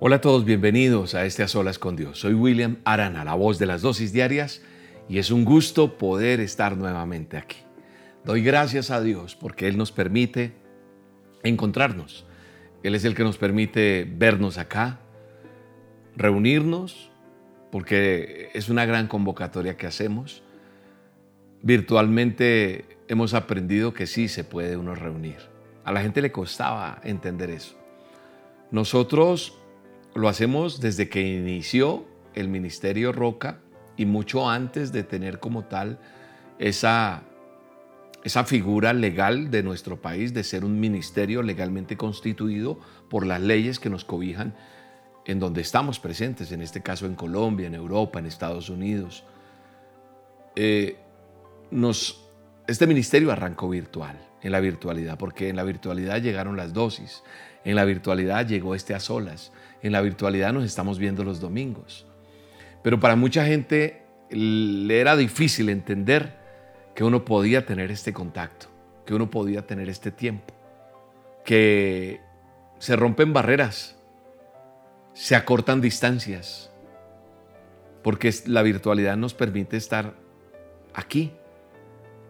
Hola a todos, bienvenidos a este A Solas con Dios. Soy William Arana, la voz de las dosis diarias, y es un gusto poder estar nuevamente aquí. Doy gracias a Dios porque Él nos permite encontrarnos. Él es el que nos permite vernos acá, reunirnos, porque es una gran convocatoria que hacemos. Virtualmente hemos aprendido que sí se puede uno reunir. A la gente le costaba entender eso. Nosotros lo hacemos desde que inició el Ministerio Roca y mucho antes de tener como tal esa, esa figura legal de nuestro país, de ser un ministerio legalmente constituido por las leyes que nos cobijan en donde estamos presentes, en este caso en Colombia, en Europa, en Estados Unidos. Eh, nos, este ministerio arrancó virtual, en la virtualidad, porque en la virtualidad llegaron las dosis, en la virtualidad llegó este a solas, en la virtualidad nos estamos viendo los domingos. Pero para mucha gente le era difícil entender que uno podía tener este contacto, que uno podía tener este tiempo, que se rompen barreras, se acortan distancias, porque la virtualidad nos permite estar aquí,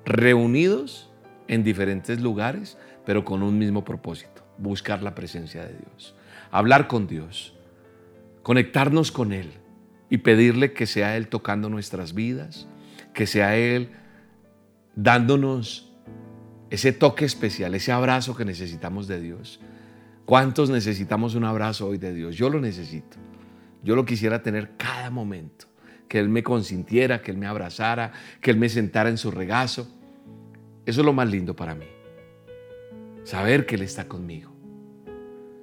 reunidos en diferentes lugares, pero con un mismo propósito, buscar la presencia de Dios hablar con Dios, conectarnos con Él y pedirle que sea Él tocando nuestras vidas, que sea Él dándonos ese toque especial, ese abrazo que necesitamos de Dios. ¿Cuántos necesitamos un abrazo hoy de Dios? Yo lo necesito. Yo lo quisiera tener cada momento. Que Él me consintiera, que Él me abrazara, que Él me sentara en su regazo. Eso es lo más lindo para mí. Saber que Él está conmigo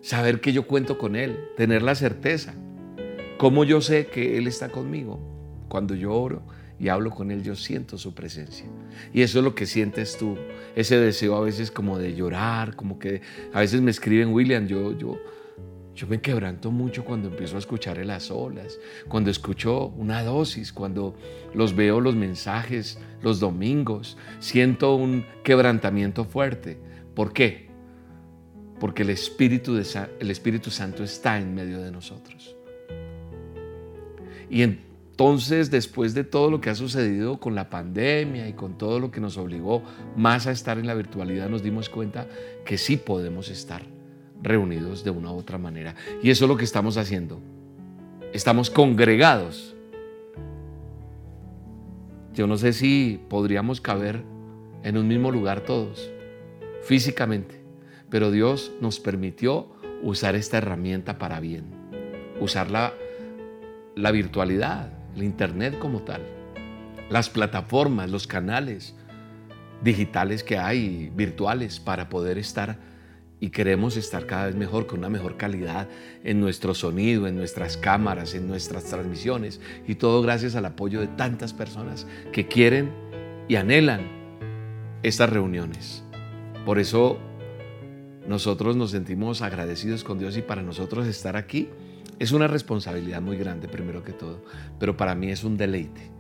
saber que yo cuento con Él, tener la certeza. ¿Cómo yo sé que Él está conmigo? Cuando yo oro y hablo con Él, yo siento su presencia. Y eso es lo que sientes tú, ese deseo a veces como de llorar, como que a veces me escriben, William, yo, yo, yo me quebranto mucho cuando empiezo a escuchar en las olas, cuando escucho una dosis, cuando los veo los mensajes los domingos, siento un quebrantamiento fuerte. ¿Por qué? Porque el Espíritu, el Espíritu Santo está en medio de nosotros. Y entonces, después de todo lo que ha sucedido con la pandemia y con todo lo que nos obligó más a estar en la virtualidad, nos dimos cuenta que sí podemos estar reunidos de una u otra manera. Y eso es lo que estamos haciendo. Estamos congregados. Yo no sé si podríamos caber en un mismo lugar todos, físicamente pero Dios nos permitió usar esta herramienta para bien, usar la, virtualidad, el Internet como tal, las plataformas, los canales digitales que hay, virtuales, para poder estar y queremos estar cada vez mejor, con una mejor calidad en nuestro sonido, en nuestras cámaras, en nuestras transmisiones y todo gracias al apoyo de tantas personas que quieren y anhelan estas reuniones. Por eso nosotros nos sentimos agradecidos con Dios y para nosotros estar aquí es una responsabilidad muy grande, primero que todo, pero para mí es un deleite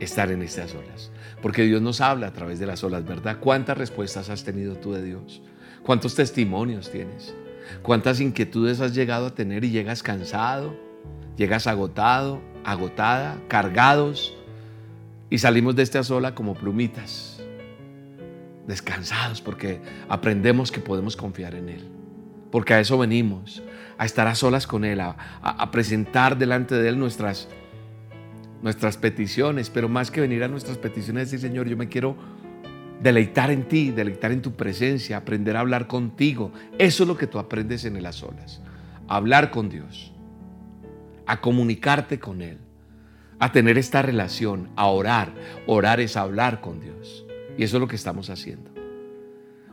estar en estas olas, porque Dios nos habla a través de las olas, ¿verdad? ¿Cuántas respuestas has tenido tú de Dios? ¿Cuántos testimonios tienes? ¿Cuántas inquietudes has llegado a tener y llegas cansado? ¿Llegas agotado, agotada, cargados? Y salimos de esta sola como plumitas descansados porque aprendemos que podemos confiar en Él. Porque a eso venimos, a estar a solas con Él, a, presentar delante de Él nuestras, nuestras peticiones, pero más que venir a nuestras peticiones, decir, Señor, yo me quiero deleitar en ti, deleitar en tu presencia, aprender a hablar contigo. Eso es lo que tú aprendes en el a solas, hablar con Dios, a comunicarte con Él, a tener esta relación, a orar. Orar es hablar con Dios. Y eso es lo que estamos haciendo.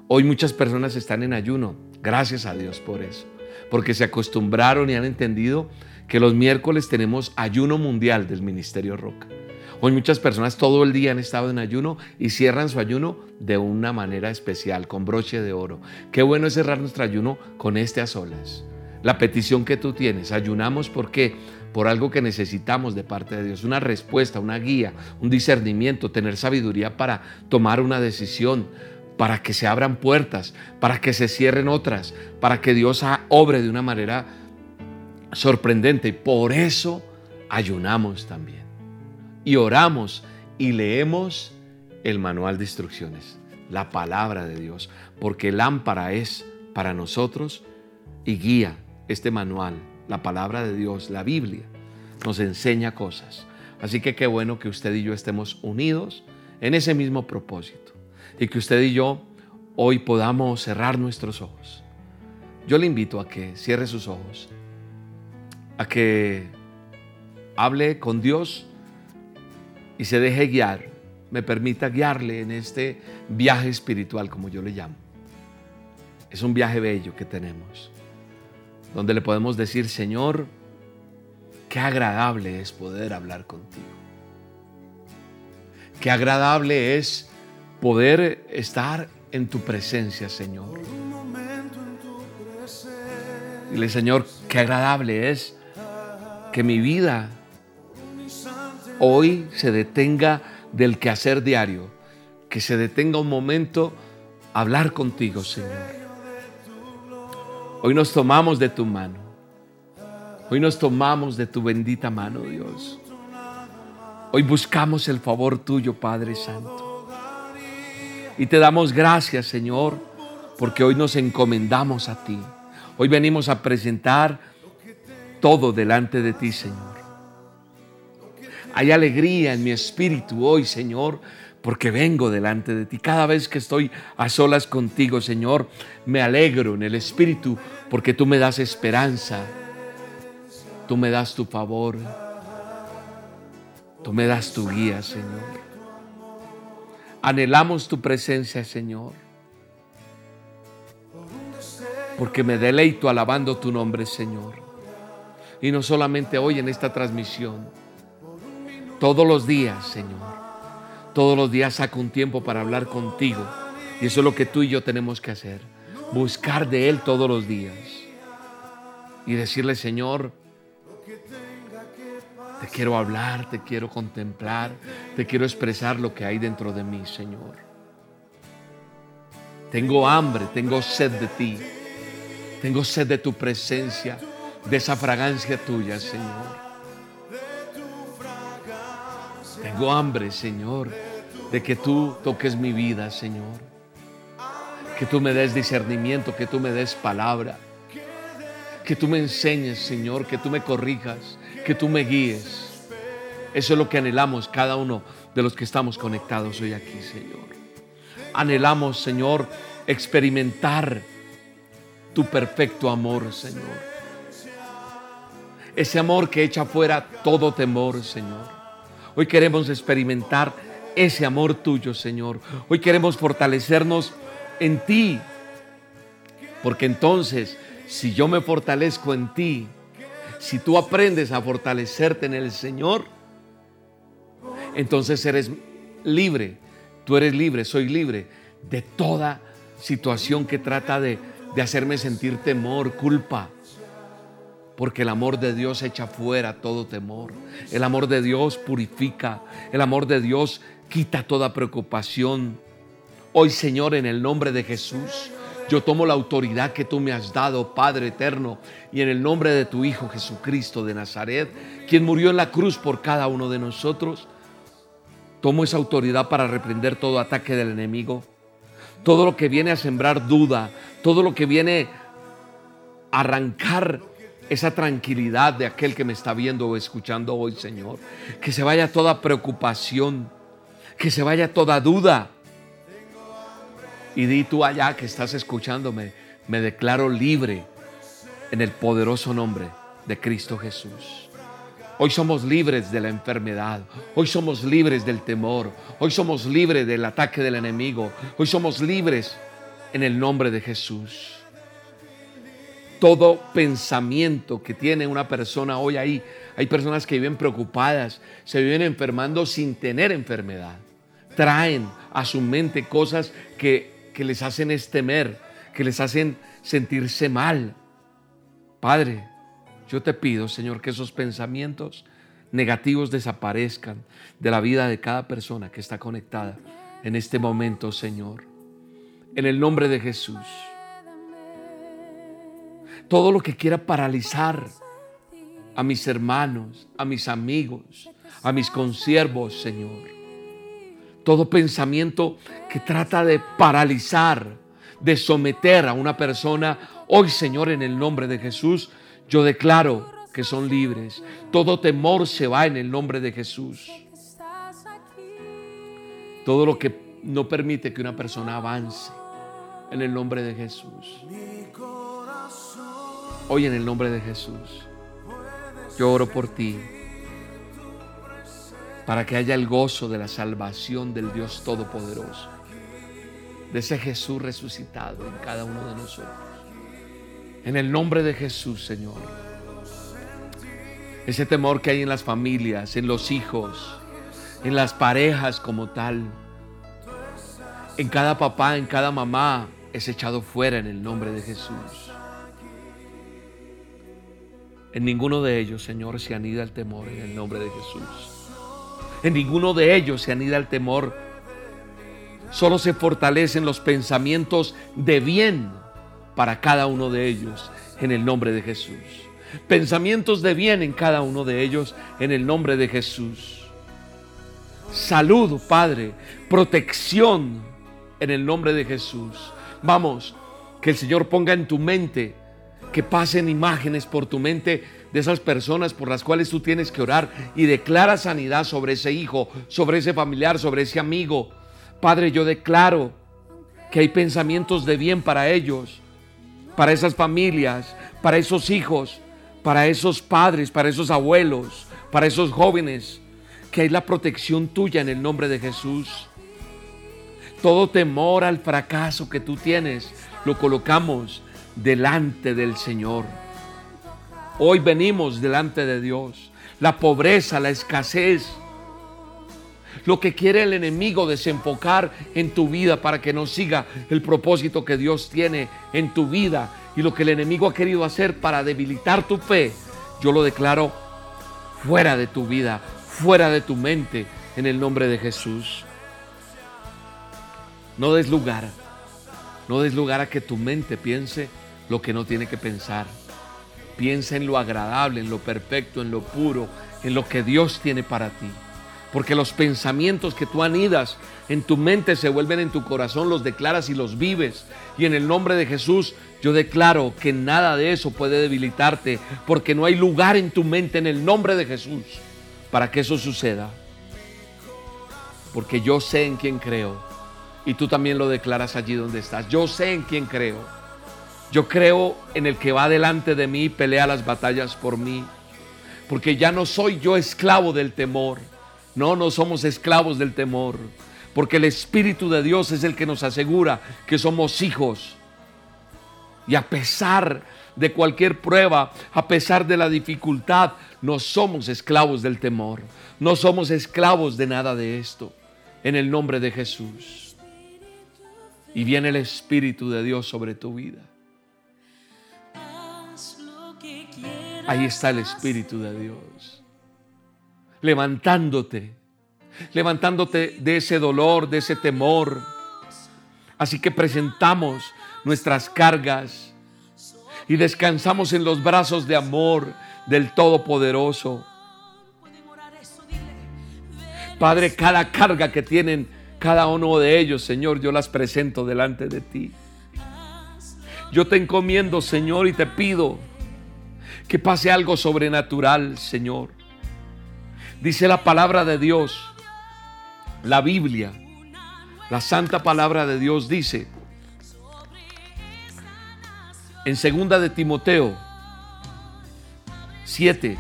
Hoy muchas personas están en ayuno. Gracias a Dios por eso. Porque se acostumbraron y han entendido que los miércoles tenemos ayuno mundial del Ministerio Roca. Hoy muchas personas todo el día han estado en ayuno y cierran su ayuno de una manera especial, con broche de oro. Qué bueno es cerrar nuestro ayuno con este a solas. La petición que tú tienes, ayunamos porque por algo que necesitamos de parte de Dios, una respuesta, una guía, un discernimiento, tener sabiduría para tomar una decisión, para que se abran puertas, para que se cierren otras, para que Dios obre de una manera sorprendente. Por eso ayunamos también. Y oramos y leemos el manual de instrucciones, la palabra de Dios, porque lámpara es para nosotros y guía este manual, la palabra de Dios, la Biblia, nos enseña cosas. Así que qué bueno que usted y yo estemos unidos en ese mismo propósito y que usted y yo hoy podamos cerrar nuestros ojos. Yo le invito a que cierre sus ojos, a que hable con Dios y se deje guiar, me permita guiarle en este viaje espiritual, como yo le llamo. Es un viaje bello que tenemos, donde le podemos decir, Señor, qué agradable es poder hablar contigo. Qué agradable es poder estar en tu presencia, Señor. Dile, Señor, qué agradable es que mi vida hoy se detenga del quehacer diario, que se detenga un momento a hablar contigo, Señor. Hoy nos tomamos de tu mano. Hoy nos tomamos de tu bendita mano, Dios. Hoy buscamos el favor tuyo, Padre Santo. Y te damos gracias, Señor, porque hoy nos encomendamos a ti. Hoy venimos a presentar todo delante de ti, Señor. Hay alegría en mi espíritu hoy, Señor, porque vengo delante de ti. Cada vez que estoy a solas contigo, Señor, me alegro en el espíritu porque tú me das esperanza. Tú me das tu favor. Tú me das tu guía, Señor. Anhelamos tu presencia, Señor. Porque me deleito alabando tu nombre, Señor. Y no solamente hoy en esta transmisión todos los días, Señor. Todos los días saco un tiempo para hablar contigo. Y eso es lo que tú y yo tenemos que hacer. Buscar de Él todos los días. Y decirle, Señor, te quiero hablar, te quiero contemplar, te quiero expresar lo que hay dentro de mí, Señor. Tengo hambre, tengo sed de ti. Tengo sed de tu presencia, de esa fragancia tuya, Señor. Tengo hambre, Señor, de que tú toques mi vida, Señor. Que tú me des discernimiento, que tú me des palabra. Que tú me enseñes, Señor, que tú me corrijas, que tú me guíes. Eso es lo que anhelamos cada uno de los que estamos conectados hoy aquí, Señor. Anhelamos, Señor, experimentar tu perfecto amor, Señor. Ese amor que echa fuera todo temor, Señor. Hoy queremos experimentar ese amor tuyo, Señor. Hoy queremos fortalecernos en ti. Porque entonces, si yo me fortalezco en ti, si tú aprendes a fortalecerte en el Señor, entonces eres libre. Tú eres libre, soy libre de toda situación que trata de, de hacerme sentir temor, culpa, porque el amor de Dios echa fuera todo temor. El amor de Dios purifica. El amor de Dios quita toda preocupación. Hoy, Señor, en el nombre de Jesús, yo tomo la autoridad que tú me has dado, Padre eterno, y en el nombre de tu Hijo Jesucristo de Nazaret, quien murió en la cruz por cada uno de nosotros, tomo esa autoridad para reprender todo ataque del enemigo, todo lo que viene a sembrar duda, todo lo que viene a arrancar esa tranquilidad de aquel que me está viendo o escuchando hoy, Señor. Que se vaya toda preocupación, que se vaya toda duda. Y di tú allá que estás escuchándome, me declaro libre en el poderoso nombre de Cristo Jesús. Hoy somos libres de la enfermedad, hoy somos libres del temor, hoy somos libres del ataque del enemigo, hoy somos libres en el nombre de Jesús todo pensamiento que tiene una persona hoy ahí. Hay personas que viven preocupadas, se viven enfermando sin tener enfermedad. Traen a su mente cosas que, que les hacen estemer, que les hacen sentirse mal. Padre, yo te pido, Señor, que esos pensamientos negativos desaparezcan de la vida de cada persona que está conectada en este momento, Señor. En el nombre de Jesús todo lo que quiera paralizar a mis hermanos, a mis amigos, a mis consiervos, Señor. Todo pensamiento que trata de paralizar, de someter a una persona, hoy, Señor, en el nombre de Jesús, yo declaro que son libres. Todo temor se va en el nombre de Jesús. Todo lo que no permite que una persona avance en el nombre de Jesús. Hoy en el nombre de Jesús, yo oro por ti para que haya el gozo de la salvación del Dios Todopoderoso, de ese Jesús resucitado en cada uno de nosotros. En el nombre de Jesús, Señor. Ese temor que hay en las familias, en los hijos, en las parejas como tal, en cada papá, en cada mamá, es echado fuera en el nombre de Jesús. En ninguno de ellos, Señor, se anida el temor en el nombre de Jesús. En ninguno de ellos se anida el temor. Solo se fortalecen los pensamientos de bien para cada uno de ellos en el nombre de Jesús. Pensamientos de bien en cada uno de ellos en el nombre de Jesús. Salud, Padre, protección en el nombre de Jesús. Vamos, que el Señor ponga en tu mente que pasen imágenes por tu mente de esas personas por las cuales tú tienes que orar y declara sanidad sobre ese hijo, sobre ese familiar, sobre ese amigo. Padre, yo declaro que hay pensamientos de bien para ellos, para esas familias, para esos hijos, para esos padres, para esos abuelos, para esos jóvenes, que hay la protección tuya en el nombre de Jesús. Todo temor al fracaso que tú tienes, lo colocamos delante del Señor. Hoy venimos delante de Dios. La pobreza, la escasez, lo que quiere el enemigo desenfocar en tu vida para que no siga el propósito que Dios tiene en tu vida y lo que el enemigo ha querido hacer para debilitar tu fe, yo lo declaro fuera de tu vida, fuera de tu mente, en el nombre de Jesús. No des lugar, no des lugar a que tu mente piense lo que no tiene que pensar. Piensa en lo agradable, en lo perfecto, en lo puro, en lo que Dios tiene para ti. Porque los pensamientos que tú anidas en tu mente se vuelven en tu corazón, los declaras y los vives. Y en el nombre de Jesús yo declaro que nada de eso puede debilitarte, porque no hay lugar en tu mente en el nombre de Jesús para que eso suceda. Porque yo sé en quién creo. Y tú también lo declaras allí donde estás. Yo sé en quién creo. Yo creo en el que va delante de mí y pelea las batallas por mí. Porque ya no soy yo esclavo del temor. No, no somos esclavos del temor. Porque el Espíritu de Dios es el que nos asegura que somos hijos. Y a pesar de cualquier prueba, a pesar de la dificultad, no somos esclavos del temor. No somos esclavos de nada de esto. En el nombre de Jesús. Y viene el Espíritu de Dios sobre tu vida. Ahí está el Espíritu de Dios. Levantándote, levantándote de ese dolor, de ese temor. Así que presentamos nuestras cargas y descansamos en los brazos de amor del Todopoderoso. Padre, cada carga que tienen cada uno de ellos, Señor, yo las presento delante de ti. Yo te encomiendo, Señor, y te pido que pase algo sobrenatural, Señor. Dice la palabra de Dios, la Biblia, la santa palabra de Dios dice en segunda de Timoteo 7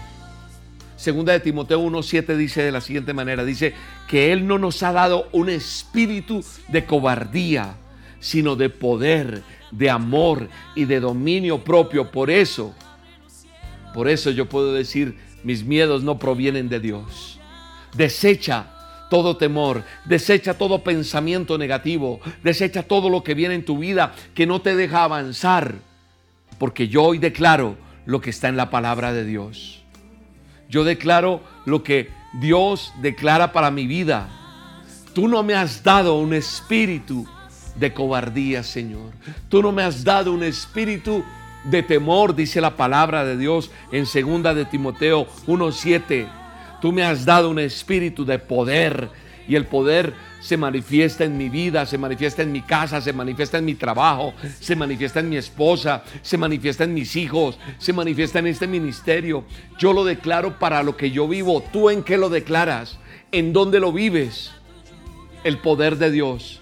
Segunda de Timoteo 1:7 dice de la siguiente manera, dice que él no nos ha dado un espíritu de cobardía, sino de poder, de amor y de dominio propio. Por eso por eso yo puedo decir, mis miedos no provienen de Dios. Desecha todo temor, desecha todo pensamiento negativo, desecha todo lo que viene en tu vida que no te deja avanzar, porque yo hoy declaro lo que está en la palabra de Dios. Yo declaro lo que Dios declara para mi vida. Tú no me has dado un espíritu de cobardía, Señor. Tú no me has dado un espíritu de temor, dice la palabra de Dios en segunda de Timoteo 1:7. Tú me has dado un espíritu de poder y el poder se manifiesta en mi vida, se manifiesta en mi casa, se manifiesta en mi trabajo, se manifiesta en mi esposa, se manifiesta en mis hijos, se manifiesta en este ministerio. Yo lo declaro para lo que yo vivo. ¿Tú en qué lo declaras? ¿En dónde lo vives? El poder de Dios.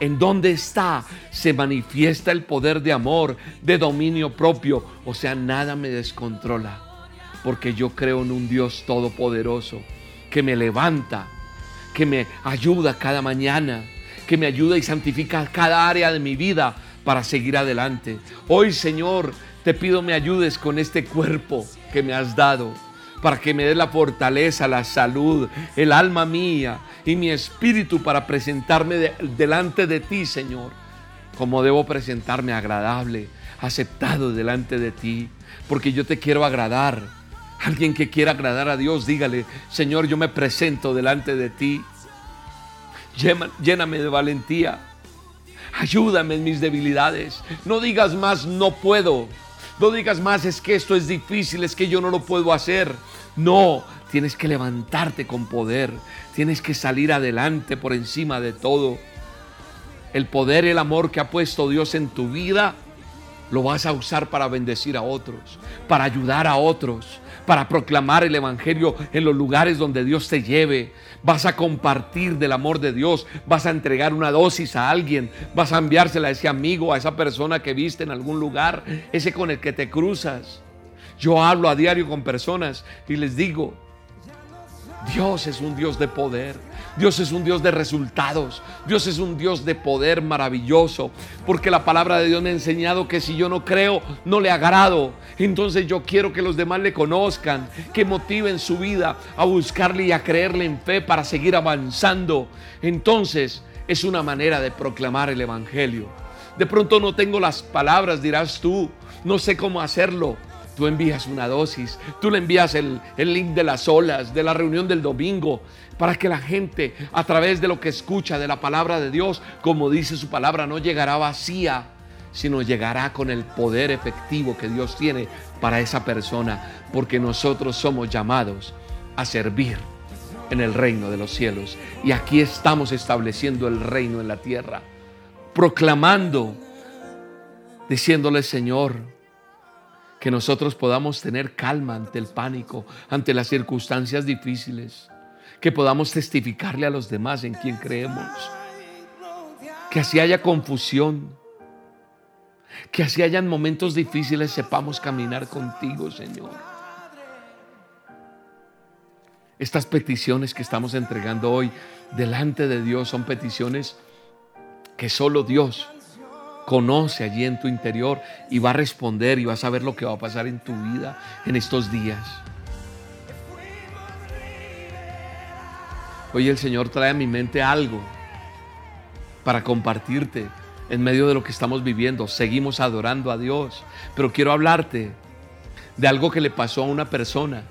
¿En dónde está? Se manifiesta el poder de amor, de dominio propio. O sea, nada me descontrola. Porque yo creo en un Dios todopoderoso que me levanta, que me ayuda cada mañana, que me ayuda y santifica cada área de mi vida para seguir adelante. Hoy, Señor, te pido me ayudes con este cuerpo que me has dado para que me dé la fortaleza, la salud, el alma mía y mi espíritu para presentarme delante de ti, Señor, como debo presentarme agradable, aceptado delante de ti, porque yo te quiero agradar. Alguien que quiera agradar a Dios, dígale, Señor, yo me presento delante de ti. Lléname de valentía. Ayúdame en mis debilidades. No digas más, no puedo. No digas más, es que esto es difícil, es que yo no lo puedo hacer. No, tienes que levantarte con poder. Tienes que salir adelante por encima de todo. El poder y el amor que ha puesto Dios en tu vida lo vas a usar para bendecir a otros, para ayudar a otros, para proclamar el Evangelio en los lugares donde Dios te lleve. Vas a compartir del amor de Dios, vas a entregar una dosis a alguien, vas a enviársela a ese amigo, a esa persona que viste en algún lugar, ese con el que te cruzas. Yo hablo a diario con personas y les digo, Dios es un Dios de poder. Dios es un Dios de resultados. Dios es un Dios de poder maravilloso. Porque la palabra de Dios me ha enseñado que si yo no creo, no le agrado. Entonces yo quiero que los demás le conozcan, que motiven su vida a buscarle y a creerle en fe para seguir avanzando. Entonces es una manera de proclamar el Evangelio. De pronto no tengo las palabras, dirás tú. No sé cómo hacerlo tú envías una dosis, tú le envías el, el, link de las olas, de la reunión del domingo, para que la gente a través de lo que escucha de la palabra de Dios, como dice su palabra, no llegará vacía, sino llegará con el poder efectivo que Dios tiene para esa persona, porque nosotros somos llamados a servir en el reino de los cielos. Y aquí estamos estableciendo el reino en la tierra, proclamando, diciéndole, Señor, que nosotros podamos tener calma ante el pánico, ante las circunstancias difíciles, que podamos testificarle a los demás en quien creemos, que así haya confusión, que así hayan momentos difíciles, sepamos caminar contigo, Señor. Estas peticiones que estamos entregando hoy delante de Dios son peticiones que solo Dios conoce allí en tu interior y va a responder y vas a ver lo que va a pasar en tu vida en estos días. Hoy el Señor trae a mi mente algo para compartirte en medio de lo que estamos viviendo. Seguimos adorando a Dios, pero quiero hablarte de algo que le pasó a una persona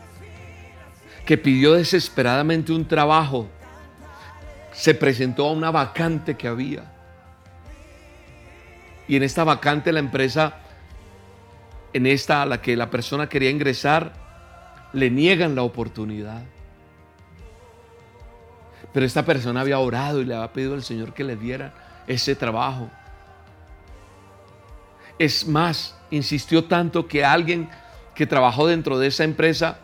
que pidió desesperadamente un trabajo. Se presentó a una vacante que había y en esta vacante la empresa, en esta a la que la persona quería ingresar, le niegan la oportunidad. Pero esta persona había orado y le había pedido al Señor que le diera ese trabajo. Es más, insistió tanto que alguien que trabajó dentro de esa empresa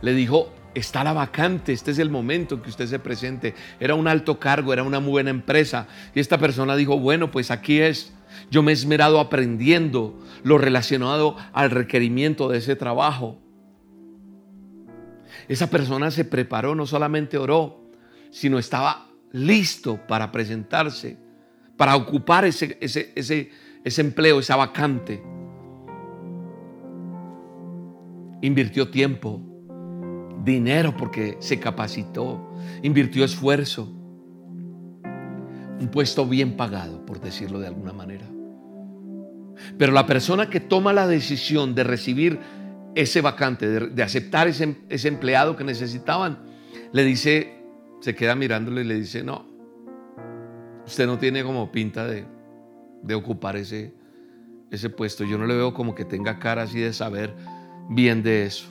le dijo, está la vacante, este es el momento que usted se presente. Era un alto cargo, era una buena empresa. Y esta persona dijo, bueno, pues aquí es. Yo me he esmerado aprendiendo lo relacionado al requerimiento de ese trabajo. Esa persona se preparó, no solamente oró, sino estaba listo para presentarse, para ocupar ese, ese, ese, ese empleo, esa vacante. Invirtió tiempo, dinero porque se capacitó, invirtió esfuerzo. Un puesto bien pagado, por decirlo de alguna manera. Pero la persona que toma la decisión de recibir ese vacante, de, aceptar ese, ese, empleado que necesitaban, le dice, se queda mirándole y le dice, no, usted no tiene como pinta de, de ocupar ese, ese puesto. Yo no le veo como que tenga cara así de saber bien de eso.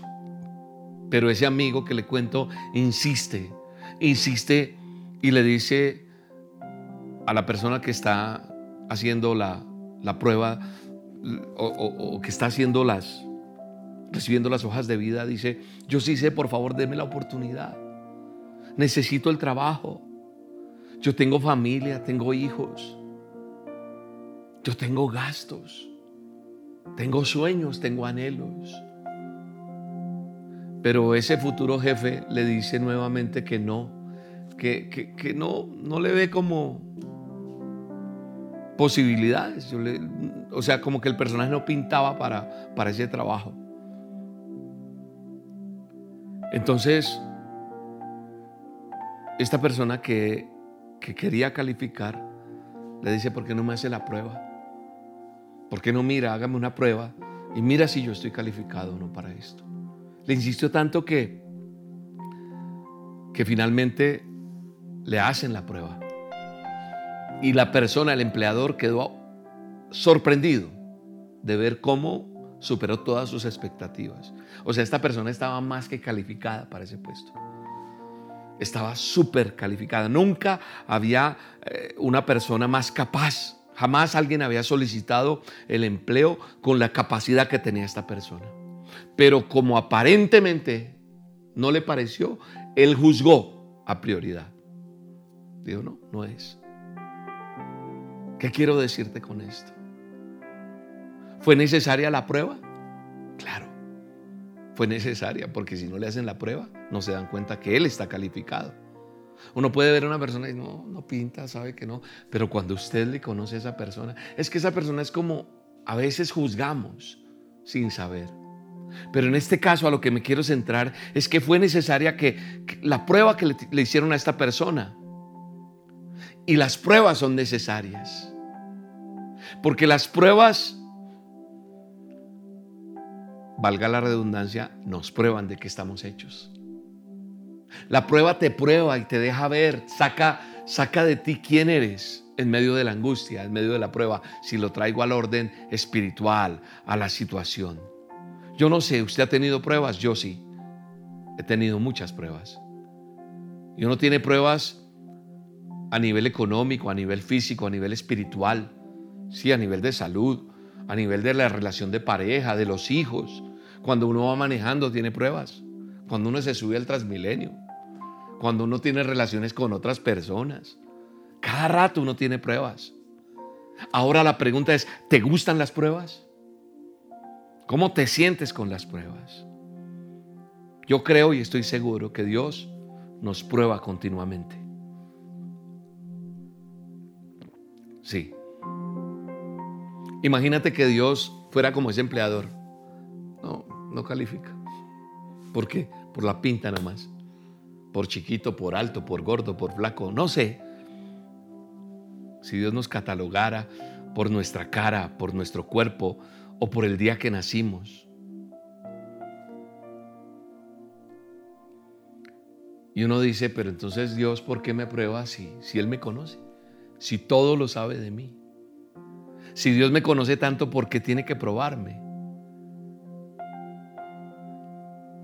Pero ese amigo que le cuento insiste, insiste y le dice a la persona que está haciendo la, prueba o, o, que está haciendo las, recibiendo las hojas de vida, dice, yo sí sé, por favor, denme la oportunidad. Necesito el trabajo. Yo tengo familia, tengo hijos. Yo tengo gastos. Tengo sueños, tengo anhelos. Pero ese futuro jefe le dice nuevamente que no, que, no, no le ve como posibilidades. o sea, como que el personaje no pintaba para, para ese trabajo. Entonces, esta persona que, que quería calificar le dice, ¿por qué no me hace la prueba? ¿Por qué no mira, hágame una prueba y mira si yo estoy calificado o no para esto? Le insistió tanto que, que finalmente le hacen la prueba. Y la persona, el empleador, quedó sorprendido de ver cómo superó todas sus expectativas. O sea, esta persona estaba más que calificada para ese puesto. Estaba súper calificada. Nunca había eh, una persona más capaz. Jamás alguien había solicitado el empleo con la capacidad que tenía esta persona. Pero como aparentemente no le pareció, él juzgó a prioridad. Digo, no, no es. ¿Qué quiero decirte con esto? ¿Fue necesaria la prueba? Claro, fue necesaria porque si no le hacen la prueba, no se dan cuenta que él está calificado. Uno puede ver a una persona y no, no pinta, sabe que no, pero cuando usted le conoce a esa persona, es que esa persona es como a veces juzgamos sin saber. Pero en este caso a lo que me quiero centrar es que fue necesaria que, la prueba que le, hicieron a esta persona. Y las pruebas son necesarias. Porque las pruebas, valga la redundancia, nos prueban de que estamos hechos. La prueba te prueba y te deja ver, saca, saca de ti quién eres en medio de la angustia, en medio de la prueba, si lo traigo al orden espiritual, a la situación. Yo no sé, ¿usted ha tenido pruebas? Yo sí. He tenido muchas pruebas. Y uno tiene pruebas a nivel económico, a nivel físico, a nivel espiritual, sí, a nivel de salud, a nivel de la relación de pareja, de los hijos. Cuando uno va manejando tiene pruebas. Cuando uno se sube al transmilenio. Cuando uno tiene relaciones con otras personas. Cada rato uno tiene pruebas. Ahora la pregunta es, ¿te gustan las pruebas? ¿Cómo te sientes con las pruebas? Yo creo y estoy seguro que Dios nos prueba continuamente. Sí. Imagínate que Dios fuera como ese empleador. No, califica. ¿Por qué? Por la pinta nomás. Por chiquito, por alto, por gordo, por flaco, no sé. Si Dios nos catalogara por nuestra cara, por nuestro cuerpo, o por el día que nacimos. Y uno dice, pero entonces Dios, ¿por qué me prueba así? Si Él me conoce, si todo lo sabe de mí. Si Dios me conoce tanto, ¿por qué tiene que probarme?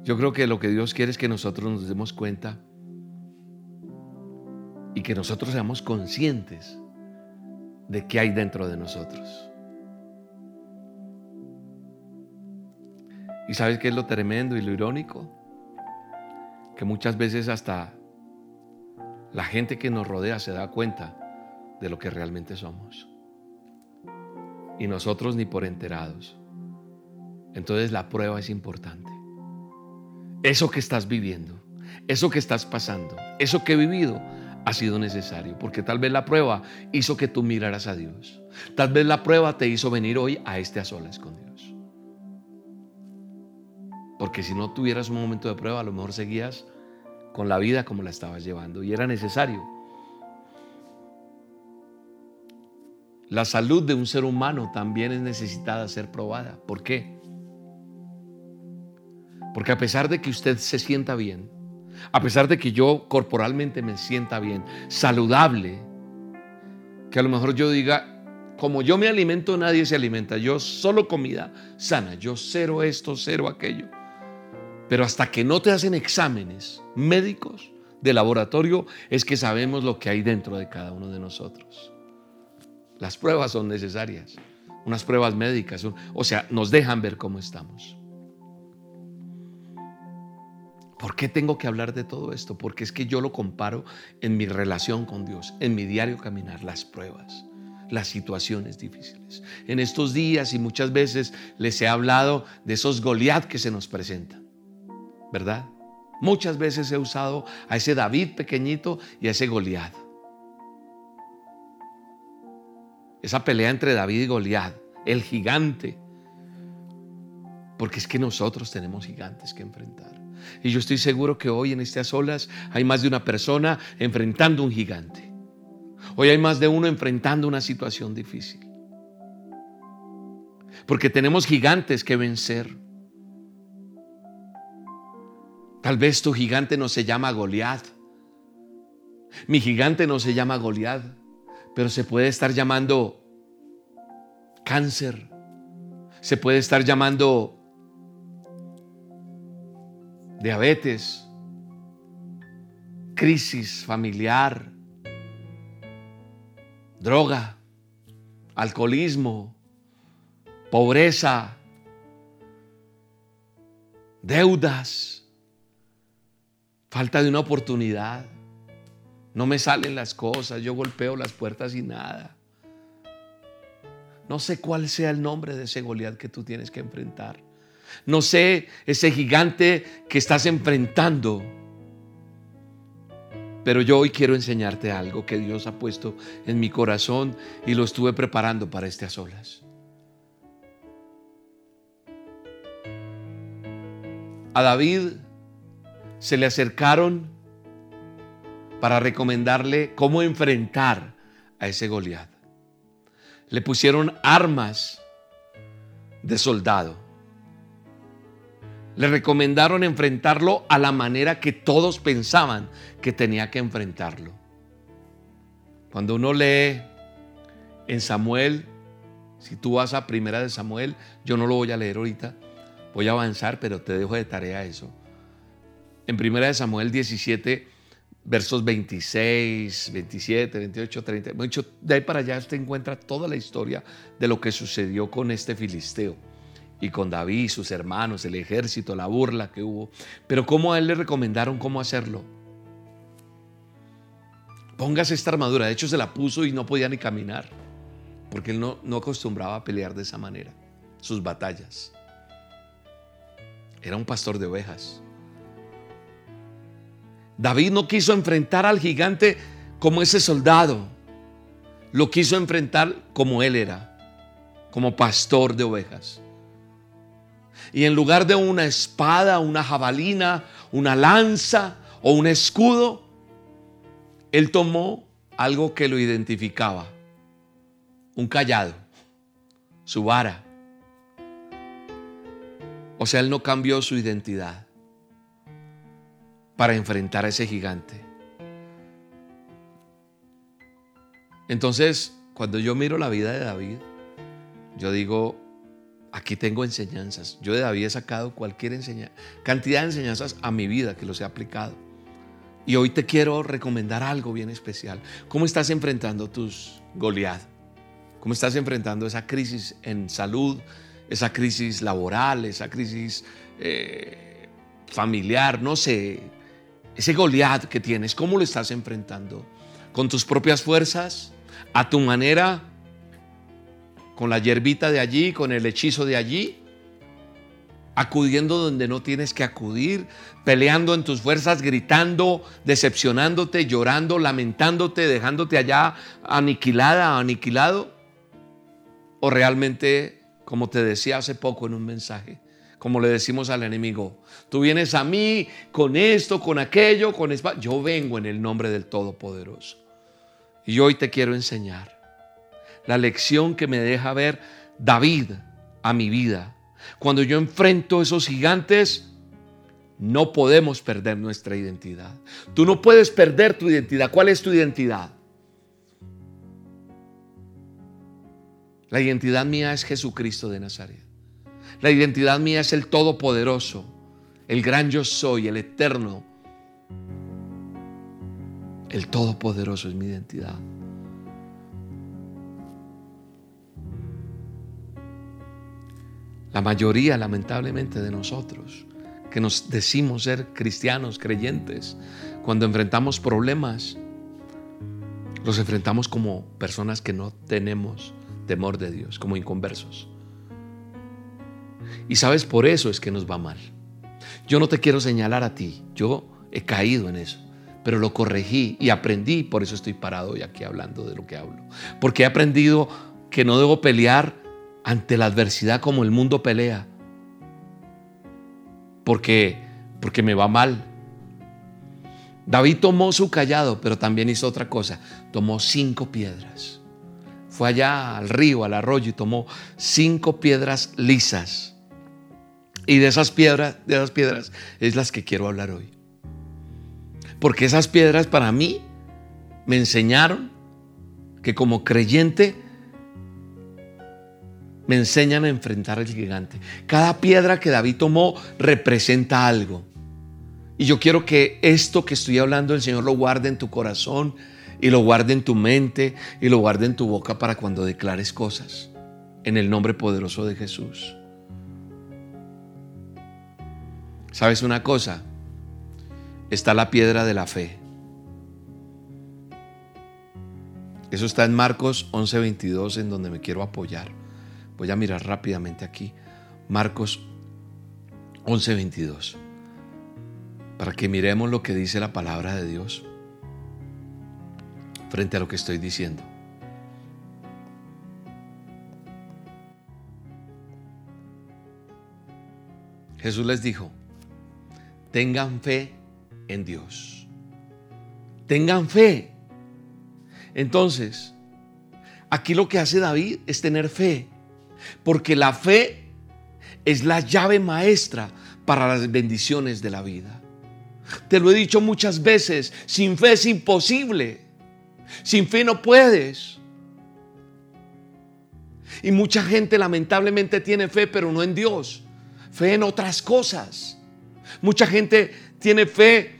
Yo creo que lo que Dios quiere es que nosotros nos demos cuenta y que nosotros seamos conscientes de qué hay dentro de nosotros. ¿Y sabes qué es lo tremendo y lo irónico? Que muchas veces hasta la gente que nos rodea se da cuenta de lo que realmente somos. Y nosotros ni por enterados. Entonces la prueba es importante. Eso que estás viviendo, eso que estás pasando, eso que he vivido ha sido necesario, porque tal vez la prueba hizo que tú miraras a Dios. Tal vez la prueba te hizo venir hoy a este a solas con Dios. Porque si no tuvieras un momento de prueba, a lo mejor seguías con la vida como la estabas llevando. Y era necesario. La salud de un ser humano también es necesitada ser probada. ¿Por qué? Porque a pesar de que usted se sienta bien, a pesar de que yo corporalmente me sienta bien, saludable, que a lo mejor yo diga, como yo me alimento, nadie se alimenta. Yo solo comida sana. Yo cero esto, cero aquello. Pero hasta que no te hacen exámenes médicos de laboratorio, es que sabemos lo que hay dentro de cada uno de nosotros. Las pruebas son necesarias, unas pruebas médicas, o sea, nos dejan ver cómo estamos. ¿Por qué tengo que hablar de todo esto? Porque es que yo lo comparo en mi relación con Dios, en mi diario caminar, las pruebas, las situaciones difíciles. En estos días y muchas veces les he hablado de esos Goliat que se nos presentan, ¿verdad? Muchas veces he usado a ese David pequeñito y a ese Goliat. Esa pelea entre David y Goliat, el gigante. Porque es que nosotros tenemos gigantes que enfrentar. Y yo estoy seguro que hoy en estas olas hay más de una persona enfrentando un gigante. Hoy hay más de uno enfrentando una situación difícil. Porque tenemos gigantes que vencer. Tal vez tu gigante no se llama Goliat. Mi gigante no se llama Goliat, pero se puede estar llamando cáncer. Se puede estar llamando diabetes, crisis familiar, droga, alcoholismo, pobreza, deudas, falta de una oportunidad. No me salen las cosas, yo golpeo las puertas y nada. No sé cuál sea el nombre de ese Goliat que tú tienes que enfrentar. No sé ese gigante que estás enfrentando. Pero yo hoy quiero enseñarte algo que Dios ha puesto en mi corazón y lo estuve preparando para estas olas. A David se le acercaron para recomendarle cómo enfrentar a ese Goliat. Le pusieron armas de soldado le recomendaron enfrentarlo a la manera que todos pensaban que tenía que enfrentarlo. Cuando uno lee en Samuel, si tú vas a Primera de Samuel, yo no lo voy a leer ahorita, voy a avanzar, pero te dejo de tarea eso. En Primera de Samuel 17, versos 26, 27, 28, 30, de ahí para allá usted encuentra toda la historia de lo que sucedió con este filisteo y con David, sus hermanos, el ejército, la burla que hubo. Pero ¿cómo a él le recomendaron cómo hacerlo? Póngase esta armadura. De hecho, se la puso y no podía ni caminar, porque él no, no acostumbraba a pelear de esa manera, sus batallas. Era un pastor de ovejas. David no quiso enfrentar al gigante como ese soldado. Lo quiso enfrentar como él era, como pastor de ovejas y en lugar de una espada, una jabalina, una lanza o un escudo, él tomó algo que lo identificaba, un callado, su vara. O sea, él no cambió su identidad para enfrentar a ese gigante. Entonces, cuando yo miro la vida de David, yo digo, aquí tengo enseñanzas. Yo de David he sacado cualquier enseñanza, cantidad de enseñanzas a mi vida que los he aplicado. Y hoy te quiero recomendar algo bien especial. ¿Cómo estás enfrentando tus Goliat? ¿Cómo estás enfrentando esa crisis en salud, esa crisis laboral, esa crisis eh, familiar? No sé, ese Goliat que tienes, ¿cómo lo estás enfrentando? ¿Con tus propias fuerzas? ¿A tu manera? Con la hierbita de allí, con el hechizo de allí, acudiendo donde no tienes que acudir, peleando en tus fuerzas, gritando, decepcionándote, llorando, lamentándote, dejándote allá aniquilada, aniquilado, o realmente, como te decía hace poco en un mensaje, como le decimos al enemigo, tú vienes a mí con esto, con aquello, con yo vengo en el nombre del Todopoderoso. Y hoy te quiero enseñar la lección que me deja ver David a mi vida. Cuando yo enfrento esos gigantes, no podemos perder nuestra identidad. Tú no puedes perder tu identidad. ¿Cuál es tu identidad? La identidad mía es Jesucristo de Nazaret. La identidad mía es el Todopoderoso, el gran yo soy, el eterno. El Todopoderoso es mi identidad. La mayoría, lamentablemente, de nosotros que nos decimos ser cristianos, creyentes, cuando enfrentamos problemas, los enfrentamos como personas que no tenemos temor de Dios, como inconversos. Y sabes, por eso es que nos va mal. Yo no te quiero señalar a ti, yo he caído en eso, pero lo corregí y aprendí, por eso estoy parado hoy aquí hablando de lo que hablo. Porque he aprendido que no debo pelear ante la adversidad como el mundo pelea. Porque porque me va mal. David tomó su callado, pero también hizo otra cosa. Tomó cinco piedras fue allá al río, al arroyo y tomó cinco piedras lisas. Y de esas piedras, de esas piedras es las que quiero hablar hoy. Porque esas piedras para mí me enseñaron que como creyente me enseñan a enfrentar al gigante. Cada piedra que David tomó representa algo. Y yo quiero que esto que estoy hablando el Señor lo guarde en tu corazón y lo guarde en tu mente y lo guarde en tu boca para cuando declares cosas. En el nombre poderoso de Jesús. ¿Sabes una cosa? Está la piedra de la fe. Eso está en Marcos 11:22 en donde me quiero apoyar. Voy a mirar rápidamente aquí. Marcos 11:22. Para que miremos lo que dice la palabra de Dios frente a lo que estoy diciendo. Jesús les dijo, tengan fe en Dios. Tengan fe. Entonces, aquí lo que hace David es tener fe, porque la fe es la llave maestra para las bendiciones de la vida. Te lo he dicho muchas veces, sin fe es imposible. Sin fe no puedes. Y mucha gente lamentablemente tiene fe, pero no en Dios. Fe en otras cosas. Mucha gente tiene fe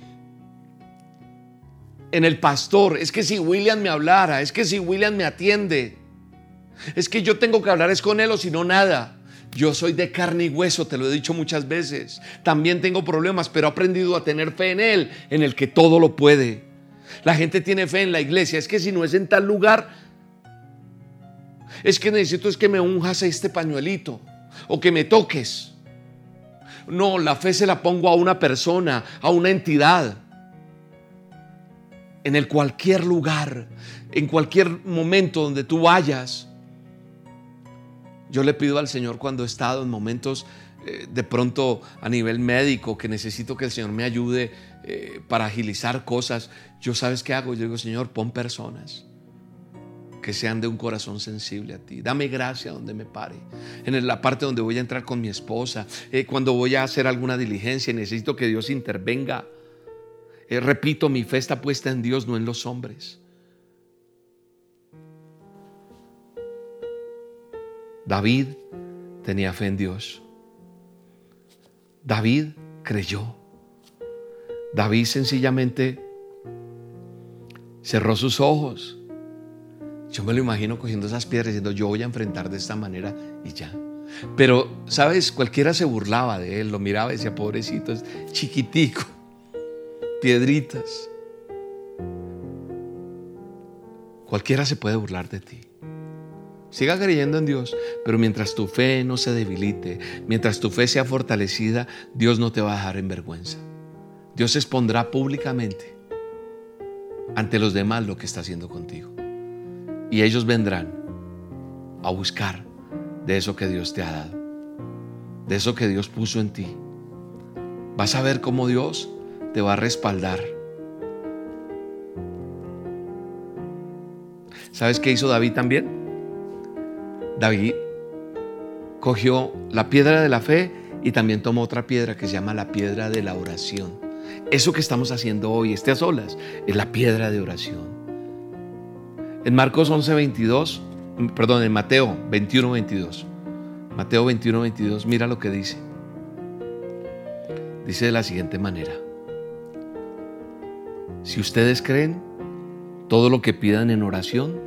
en el pastor. Es que si William me hablara, es que si William me atiende, es que yo tengo que hablar es con él o si no nada. Yo soy de carne y hueso, te lo he dicho muchas veces. También tengo problemas, pero he aprendido a tener fe en él, en el que todo lo puede. La gente tiene fe en la iglesia. Es que si no es en tal lugar, es que necesito es que me unjas este pañuelito o que me toques. No, la fe se la pongo a una persona, a una entidad. En el cualquier lugar, en cualquier momento donde tú vayas. Yo le pido al Señor cuando he estado en momentos eh, de pronto a nivel médico que necesito que el Señor me ayude eh, para agilizar cosas, yo sabes qué hago? Yo digo, Señor, pon personas que sean de un corazón sensible a ti. Dame gracia donde me pare. En la parte donde voy a entrar con mi esposa, eh, cuando voy a hacer alguna diligencia necesito que Dios intervenga. Eh, repito, mi fe está puesta en Dios, no en los hombres. David tenía fe en Dios. David creyó. David sencillamente cerró sus ojos. Yo me lo imagino cogiendo esas piedras diciendo, yo voy a enfrentar de esta manera y ya. Pero, ¿sabes? Cualquiera se burlaba de él, lo miraba y decía, pobrecito, es chiquitico, piedritas. Cualquiera se puede burlar de ti. Siga creyendo en Dios, pero mientras tu fe no se debilite, mientras tu fe sea fortalecida, Dios no te va a dejar en vergüenza. Dios expondrá públicamente ante los demás lo que está haciendo contigo. Y ellos vendrán a buscar de eso que Dios te ha dado, de eso que Dios puso en ti. Vas a ver cómo Dios te va a respaldar. ¿Sabes qué hizo David también? David cogió la piedra de la fe y también tomó otra piedra que se llama la piedra de la oración. Eso que estamos haciendo hoy, este a solas, es la piedra de oración. En Marcos 11:22 perdón, en Mateo 21, 22. Mateo 21, 22, mira lo que dice. Dice de la siguiente manera. Si ustedes creen, todo lo que pidan en oración,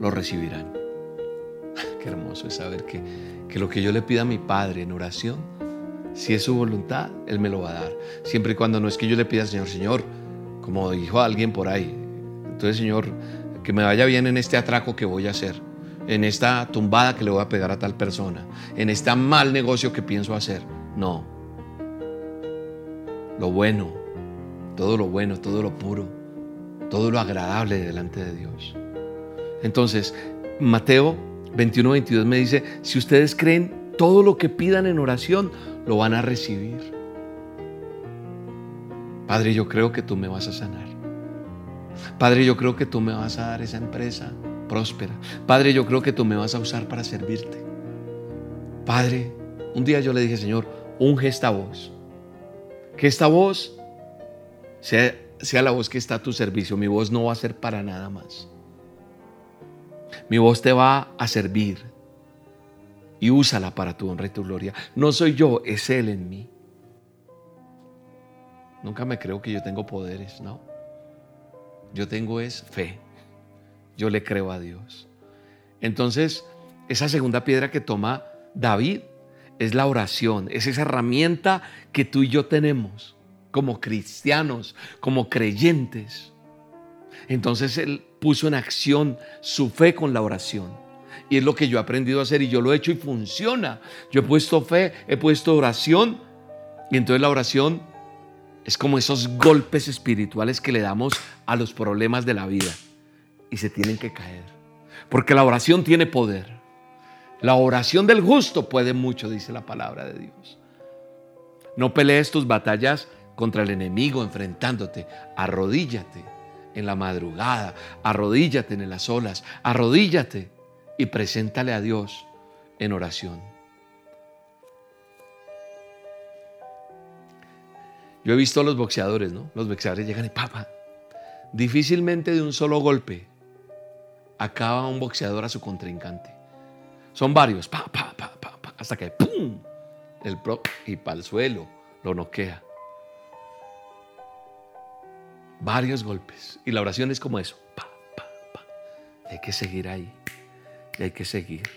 lo recibirán. Qué hermoso es saber que, que lo que yo le pida a mi Padre en oración, si es su voluntad, Él me lo va a dar. Siempre y cuando no es que yo le pida al Señor, Señor, como dijo alguien por ahí, entonces Señor, que me vaya bien en este atraco que voy a hacer, en esta tumbada que le voy a pegar a tal persona, en este mal negocio que pienso hacer. No. Lo bueno, todo lo bueno, todo lo puro, todo lo agradable delante de Dios. Entonces, Mateo 21, 22 me dice, si ustedes creen todo lo que pidan en oración, lo van a recibir. Padre, yo creo que tú me vas a sanar. Padre, yo creo que tú me vas a dar esa empresa próspera. Padre, yo creo que tú me vas a usar para servirte. Padre, un día yo le dije, Señor, unge esta voz. Que esta voz sea, sea la voz que está a tu servicio. Mi voz no va a ser para nada más. Mi voz te va a servir. Y úsala para tu honra y tu gloria. No soy yo, es Él en mí. Nunca me creo que yo tengo poderes, ¿no? Yo tengo es fe. Yo le creo a Dios. Entonces, esa segunda piedra que toma David es la oración, es esa herramienta que tú y yo tenemos como cristianos, como creyentes. Entonces él puso en acción su fe con la oración. Y es lo que yo he aprendido a hacer y yo lo he hecho y funciona. Yo he puesto fe, he puesto oración y entonces la oración es como esos golpes espirituales que le damos a los problemas de la vida y se tienen que caer. Porque la oración tiene poder. La oración del justo puede mucho, dice la palabra de Dios. No pelees tus batallas contra el enemigo enfrentándote. Arrodíllate en la madrugada, arrodíllate en las olas, arrodíllate y preséntale a Dios en oración. Yo he visto a los boxeadores, ¿no? Los boxeadores llegan y papa. Difícilmente de un solo golpe acaba un boxeador a su contrincante. Son varios, pa, pa, pa, pa, hasta que ¡pum! El pro, y para el suelo lo noquea. Varios golpes. Y la oración es como eso. Pa, pa, pa. hay que seguir ahí. Y hay que seguir.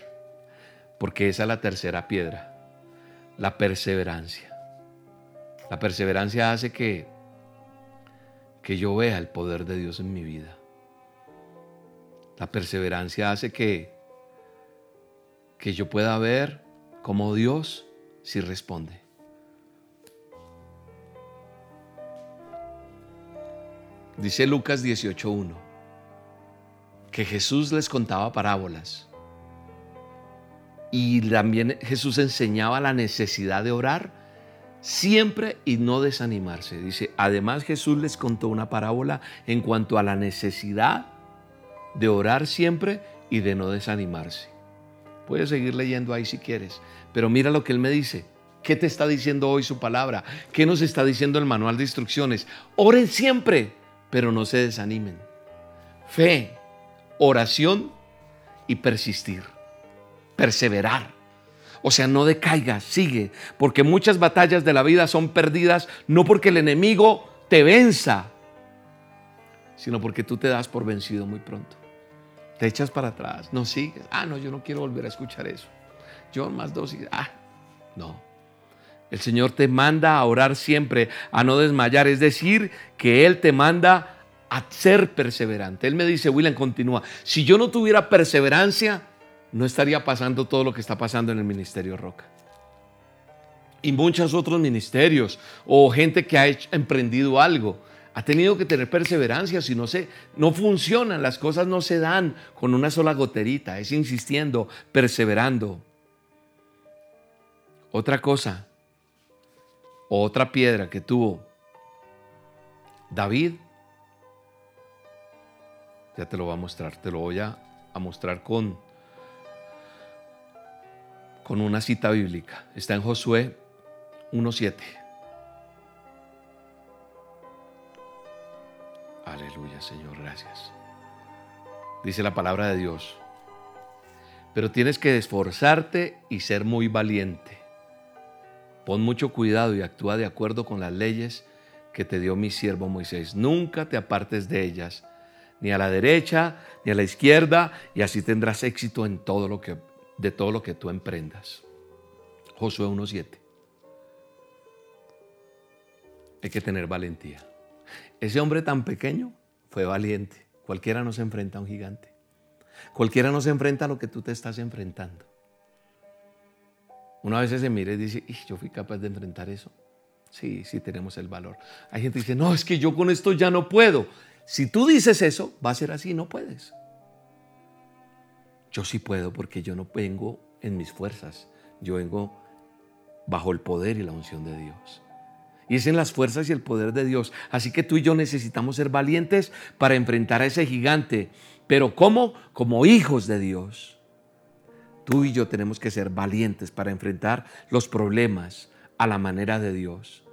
Porque esa es la tercera piedra. La perseverancia. La perseverancia hace que, que yo vea el poder de Dios en mi vida. La perseverancia hace que, que yo pueda ver cómo Dios sí responde. Dice Lucas 18.1 que Jesús les contaba parábolas y también Jesús enseñaba la necesidad de orar siempre y no desanimarse. Dice, además Jesús les contó una parábola en cuanto a la necesidad de orar siempre y de no desanimarse. Puedes seguir leyendo ahí si quieres, pero mira lo que él me dice. ¿Qué te está diciendo hoy su palabra? ¿Qué nos está diciendo el manual de instrucciones? Oren siempre, pero no se desanimen. Fe, oración y persistir. Perseverar. O sea, no decaiga, sigue, porque muchas batallas de la vida son perdidas no porque el enemigo te venza, sino porque tú te das por vencido muy pronto. Te echas para atrás, no sigues. Ah, no, yo no quiero volver a escuchar eso. Yo más dosis. Ah, no. El Señor te manda a orar siempre, a no desmayar. Es decir, que Él te manda a ser perseverante. Él me dice, William, continúa. Si yo no tuviera perseverancia, no estaría pasando todo lo que está pasando en el Ministerio Roca. Y muchos otros ministerios o gente que ha emprendido algo ha tenido que tener perseverancia, si no se no funcionan, las cosas no se dan con una sola goterita, es insistiendo, perseverando. Otra cosa, otra piedra que tuvo David, ya te lo voy a mostrar, te lo voy a, a mostrar con, con una cita bíblica. Está en Josué 1.7. Aleluya, Señor, gracias. Dice la palabra de Dios. Pero tienes que esforzarte y ser muy valiente. Pon mucho cuidado y actúa de acuerdo con las leyes que te dio mi siervo Moisés. Nunca te apartes de ellas, ni a la derecha ni a la izquierda, y así tendrás éxito en todo lo que de todo lo que tú emprendas. Josué 1:7. Hay que tener valentía. Ese hombre tan pequeño fue valiente. Cualquiera no se enfrenta a un gigante. Cualquiera no se enfrenta a lo que tú te estás enfrentando. Una vez se mira y dice, yo fui capaz de enfrentar eso. Sí, sí tenemos el valor. Hay gente que dice, no, es que yo con esto ya no puedo. Si tú dices eso, va a ser así, no puedes. Yo sí puedo porque yo no vengo en mis fuerzas. Yo vengo bajo el poder y la unción de Dios. Y es en las fuerzas y el poder de Dios. Así que tú y yo necesitamos ser valientes para enfrentar a ese gigante. Pero ¿cómo? Como hijos de Dios. Tú y yo tenemos que ser valientes para enfrentar los problemas a la manera de Dios.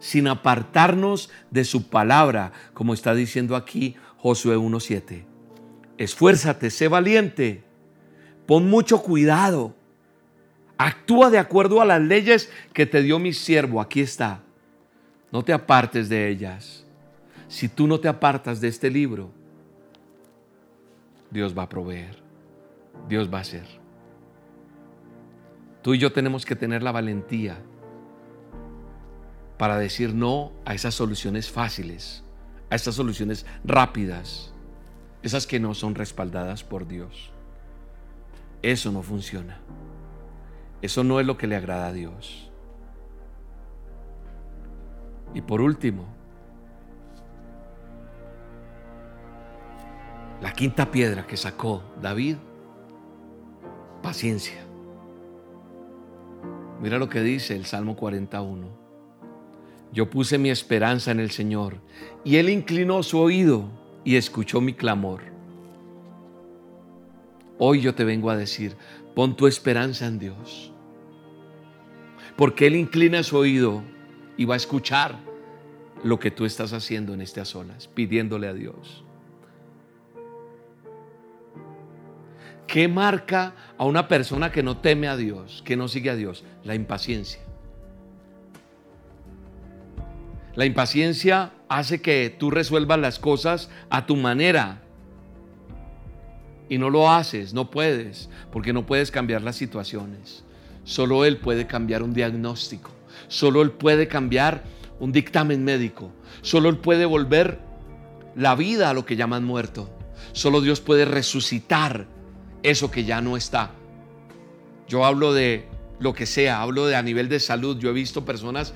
Sin apartarnos de su palabra, como está diciendo aquí Josué 1.7. Esfuérzate, sé valiente. Pon mucho cuidado. Actúa de acuerdo a las leyes que te dio mi siervo. Aquí está. No te apartes de ellas. Si tú no te apartas de este libro, Dios va a proveer. Dios va a hacer. Tú y yo tenemos que tener la valentía para decir no a esas soluciones fáciles, a esas soluciones rápidas, esas que no son respaldadas por Dios. Eso no funciona. Eso no es lo que le agrada a Dios. Y por último, la quinta piedra que sacó David, paciencia. Mira lo que dice el Salmo 41. Yo puse mi esperanza en el Señor y Él inclinó su oído y escuchó mi clamor. Hoy yo te vengo a decir, pon tu esperanza en Dios. Porque Él inclina su oído y va a escuchar lo que tú estás haciendo en estas olas, pidiéndole a Dios. ¿Qué marca a una persona que no teme a Dios, que no sigue a Dios? La impaciencia. La impaciencia hace que tú resuelvas las cosas a tu manera. Y no lo haces, no puedes, porque no puedes cambiar las situaciones. Solo Él puede cambiar un diagnóstico. Solo Él puede cambiar un dictamen médico. Solo Él puede volver la vida a lo que llaman muerto. Solo Dios puede resucitar eso que ya no está. Yo hablo de lo que sea, hablo de a nivel de salud. Yo he visto personas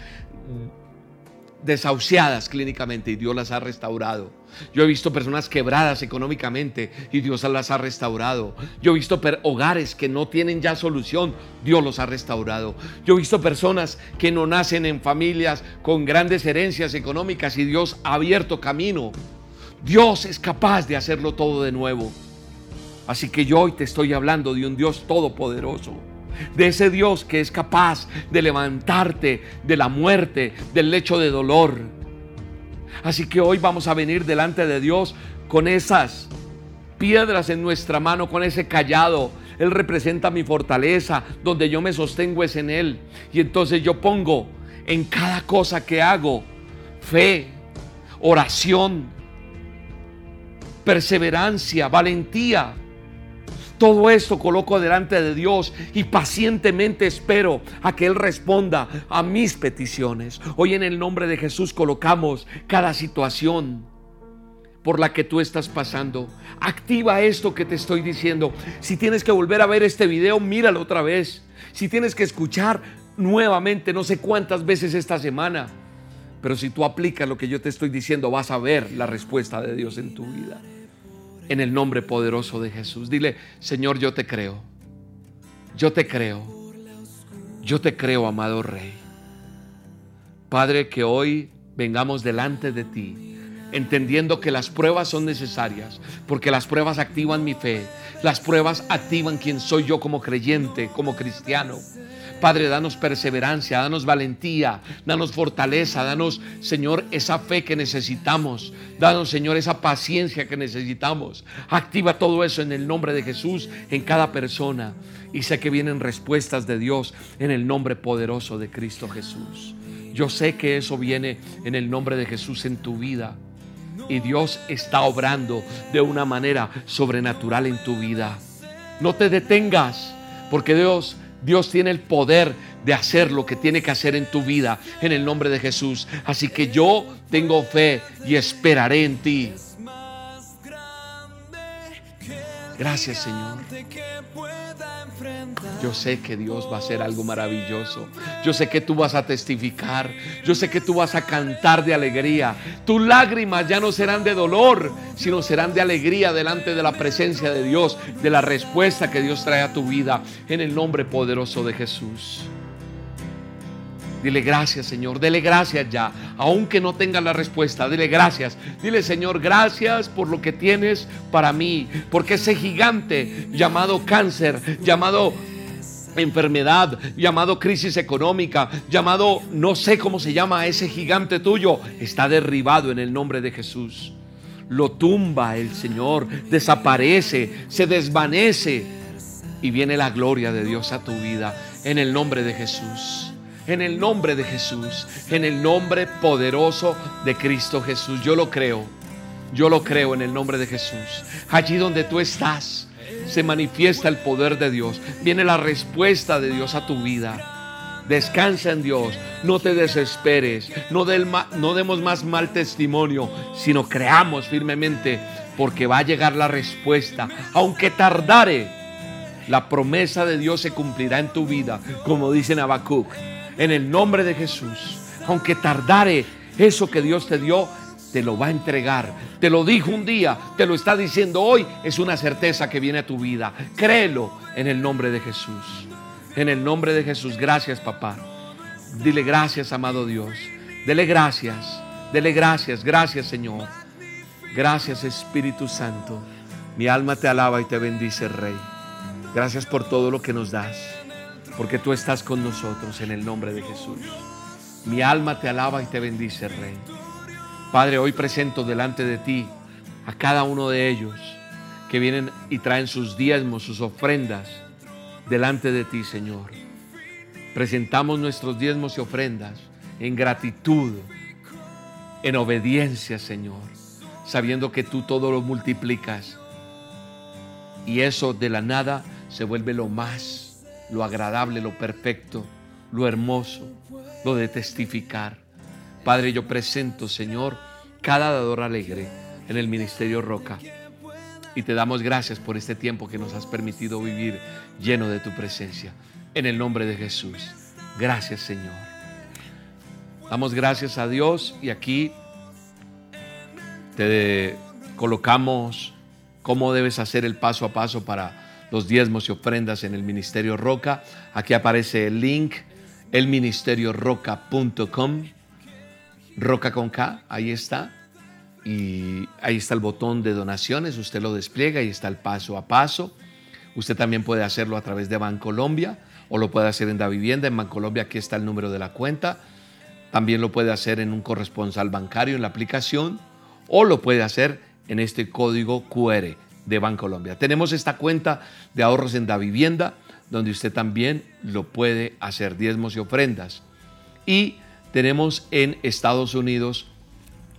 desahuciadas clínicamente y Dios las ha restaurado. Yo he visto personas quebradas económicamente y Dios las ha restaurado. Yo he visto hogares que no tienen ya solución, Dios los ha restaurado. Yo he visto personas que no nacen en familias con grandes herencias económicas y Dios ha abierto camino. Dios es capaz de hacerlo todo de nuevo. Así que yo hoy te estoy hablando de un Dios todopoderoso de ese Dios que es capaz de levantarte de la muerte, del lecho de dolor. Así que hoy vamos a venir delante de Dios con esas piedras en nuestra mano, con ese callado. Él representa mi fortaleza, donde yo me sostengo es en Él. Y entonces yo pongo en cada cosa que hago fe, oración, perseverancia, valentía todo esto coloco delante de Dios y pacientemente espero a que Él responda a mis peticiones. Hoy en el nombre de Jesús colocamos cada situación por la que tú estás pasando. Activa esto que te estoy diciendo. Si tienes que volver a ver este video, míralo otra vez. Si tienes que escuchar nuevamente, no sé cuántas veces esta semana, pero si tú aplicas lo que yo te estoy diciendo, vas a ver la respuesta de Dios en tu vida en el nombre poderoso de Jesús. Dile, Señor, yo te creo. Yo te creo. Yo te creo, amado Rey. Padre, que hoy vengamos delante de ti, entendiendo que las pruebas son necesarias, porque las pruebas activan mi fe, las pruebas activan quién soy yo como creyente, como cristiano. Padre, danos perseverancia, danos valentía, danos fortaleza, danos, Señor, esa fe que necesitamos. Danos, Señor, esa paciencia que necesitamos. Activa todo eso en el nombre de Jesús en cada persona. Y sé que vienen respuestas de Dios en el nombre poderoso de Cristo Jesús. Yo sé que eso viene en el nombre de Jesús en tu vida. Y Dios está obrando de una manera sobrenatural en tu vida. No te detengas, porque Dios, Dios tiene el poder de hacer lo que tiene que hacer en tu vida en el nombre de Jesús. Así que yo tengo fe y esperaré en ti. Gracias Señor. Yo sé que Dios va a hacer algo maravilloso. Yo sé que tú vas a testificar. Yo sé que tú vas a cantar de alegría. Tus lágrimas ya no serán de dolor, sino serán de alegría delante de la presencia de Dios, de la respuesta que Dios trae a tu vida en el nombre poderoso de Jesús. Dile gracias, Señor. Dele gracias ya. Aunque no tenga la respuesta, dile gracias. Dile, Señor, gracias por lo que tienes para mí. Porque ese gigante llamado cáncer, llamado enfermedad, llamado crisis económica, llamado no sé cómo se llama ese gigante tuyo, está derribado en el nombre de Jesús. Lo tumba el Señor, desaparece, se desvanece y viene la gloria de Dios a tu vida en el nombre de Jesús en el nombre de Jesús, en el nombre poderoso de Cristo Jesús. Yo lo creo, yo lo creo en el nombre de Jesús. Allí donde tú estás, se manifiesta el poder de Dios. Viene la respuesta de Dios a tu vida. Descansa en Dios, no te desesperes, no, no demos más mal testimonio, sino creamos firmemente, porque va a llegar la respuesta, aunque tardare. La promesa de Dios se cumplirá en tu vida, como dice Habacuc en el nombre de Jesús. Aunque tardare, eso que Dios te dio, te lo va a entregar. Te lo dijo un día, te lo está diciendo hoy, es una certeza que viene a tu vida. Créelo en el nombre de Jesús. En el nombre de Jesús, gracias papá. Dile gracias, amado Dios. Dele gracias, dele gracias, gracias Señor. Gracias Espíritu Santo. Mi alma te alaba y te bendice, Rey. Gracias por todo lo que nos das porque tú estás con nosotros en el nombre de Jesús. Mi alma te alaba y te bendice, Rey. Padre, hoy presento delante de ti a cada uno de ellos que vienen y traen sus diezmos, sus ofrendas delante de ti, Señor. Presentamos nuestros diezmos y ofrendas en gratitud, en obediencia, Señor, sabiendo que tú todo lo multiplicas. Y eso de la nada se vuelve lo más lo agradable, lo perfecto, lo hermoso, lo de testificar. Padre, yo presento, Señor, cada dador alegre en el Ministerio Roca. Y te damos gracias por este tiempo que nos has permitido vivir lleno de tu presencia. En el nombre de Jesús. Gracias, Señor. Damos gracias a Dios y aquí te colocamos cómo debes hacer el paso a paso para los diezmos y ofrendas en el Ministerio Roca. Aquí aparece el link, elministerioroca.com, Roca con K, ahí está. Y ahí está el botón de donaciones, usted lo despliega y está el paso a paso. Usted también puede hacerlo a través de Bancolombia o lo puede hacer en Da Vivienda. En Bancolombia aquí está el número de la cuenta. También lo puede hacer en un corresponsal bancario en la aplicación o lo puede hacer en este código QR de Bancolombia. Tenemos esta cuenta de ahorros en Da Vivienda, donde usted también lo puede hacer, diezmos y ofrendas. Y tenemos en Estados Unidos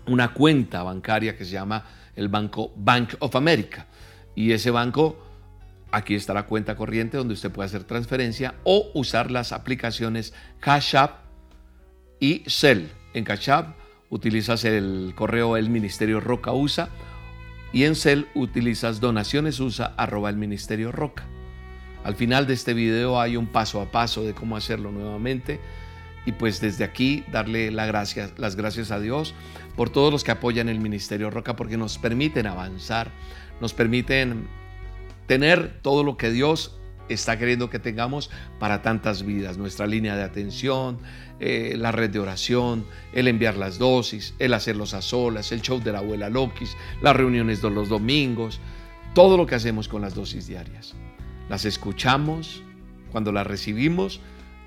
una cuenta bancaria que se llama el Banco Bank of America. Y ese banco, aquí está la cuenta corriente donde usted puede hacer transferencia o usar las aplicaciones Cash App y Cell. En Cash App utilizas el correo El Ministerio Roca USA y en Cel utilizas donaciones USA arroba el Ministerio Roca. Al final de este video hay un paso a paso de cómo hacerlo nuevamente y pues desde aquí darle las gracias a Dios por todos los que apoyan el Ministerio Roca porque nos permiten avanzar, nos permiten tener todo lo que Dios está queriendo que tengamos para tantas vidas, nuestra línea de atención, eh, la red de oración, el enviar las dosis, el hacerlos a solas, el show de la abuela Lokis, las reuniones de los domingos, todo lo que hacemos con las dosis diarias. Las escuchamos, cuando las recibimos,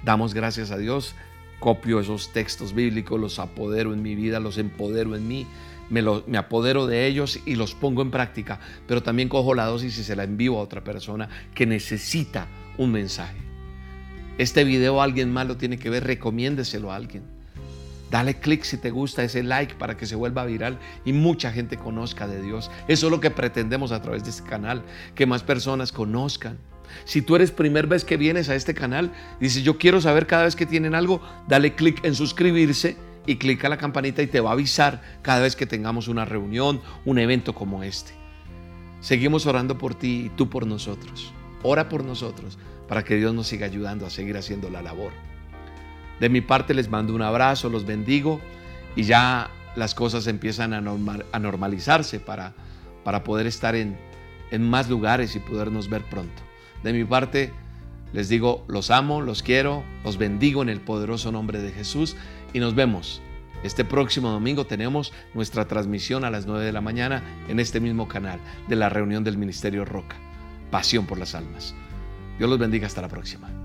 Damos gracias a Dios, copio esos textos bíblicos, los apodero en mi vida, los empodero en mí, me, apodero de ellos y los pongo en práctica, pero también cojo la dosis y se la envío a otra persona que necesita un mensaje. Este video alguien más lo tiene que ver, recomiéndeselo a alguien. Dale clic si te gusta ese like para que se vuelva viral y mucha gente conozca de Dios. Eso es lo que pretendemos a través de este canal, que más personas conozcan. Si tú eres primer vez que vienes a este canal, dices yo quiero saber cada vez que tienen algo, dale clic en suscribirse y clica la campanita y te va a avisar cada vez que tengamos una reunión, un evento como este. Seguimos orando por ti y tú por nosotros. Ora por nosotros para que Dios nos siga ayudando a seguir haciendo la labor. De mi parte les mando un abrazo, los bendigo y ya las cosas empiezan a, normalizarse para, para poder estar en, en más lugares y podernos ver pronto. De mi parte les digo, los amo, los quiero, los bendigo en el poderoso nombre de Jesús y nos vemos. Este próximo domingo tenemos nuestra transmisión a las 9 de la mañana en este mismo canal de la reunión del Ministerio Roca. Pasión por las almas. Dios los bendiga hasta la próxima.